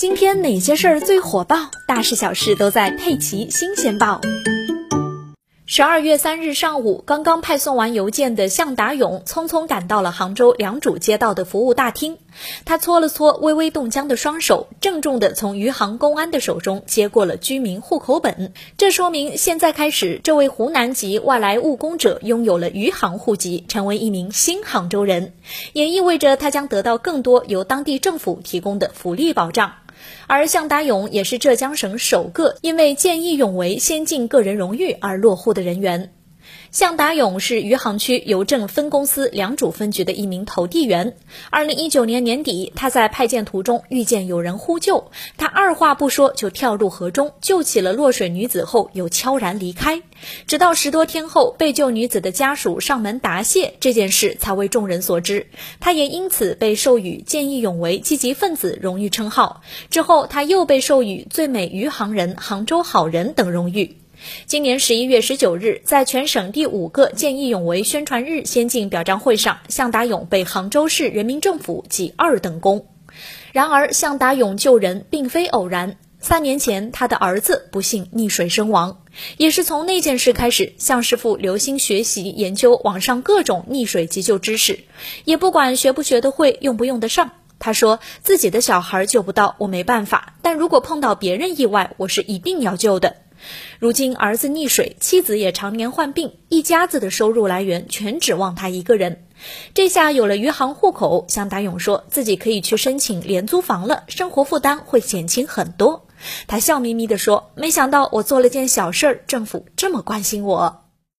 今天哪些事儿最火爆？大事小事都在《佩奇新鲜报》。十二月三日上午，刚刚派送完邮件的向达勇匆匆赶到了杭州良渚街道的服务大厅。他搓了搓微微冻僵的双手，郑重地从余杭公安的手中接过了居民户口本。这说明现在开始，这位湖南籍外来务工者拥有了余杭户籍，成为一名新杭州人，也意味着他将得到更多由当地政府提供的福利保障。而向达勇也是浙江省首个因为见义勇为先进个人荣誉而落户的人员。向达勇是余杭区邮政分公司良渚分局的一名投递员。二零一九年年底，他在派件途中遇见有人呼救，他二话不说就跳入河中救起了落水女子后，又悄然离开。直到十多天后，被救女子的家属上门答谢，这件事才为众人所知。他也因此被授予见义勇为积极分子荣誉称号。之后，他又被授予最美余杭人、杭州好人等荣誉。今年十一月十九日，在全省第五个见义勇为宣传日先进表彰会上，向达勇被杭州市人民政府记二等功。然而，向达勇救人并非偶然。三年前，他的儿子不幸溺水身亡，也是从那件事开始，向师傅留心学习研究网上各种溺水急救知识，也不管学不学得会，用不用得上。他说：“自己的小孩救不到，我没办法；但如果碰到别人意外，我是一定要救的。”如今儿子溺水，妻子也常年患病，一家子的收入来源全指望他一个人。这下有了余杭户口，向达勇说自己可以去申请廉租房了，生活负担会减轻很多。他笑眯眯地说：“没想到我做了件小事儿，政府这么关心我。”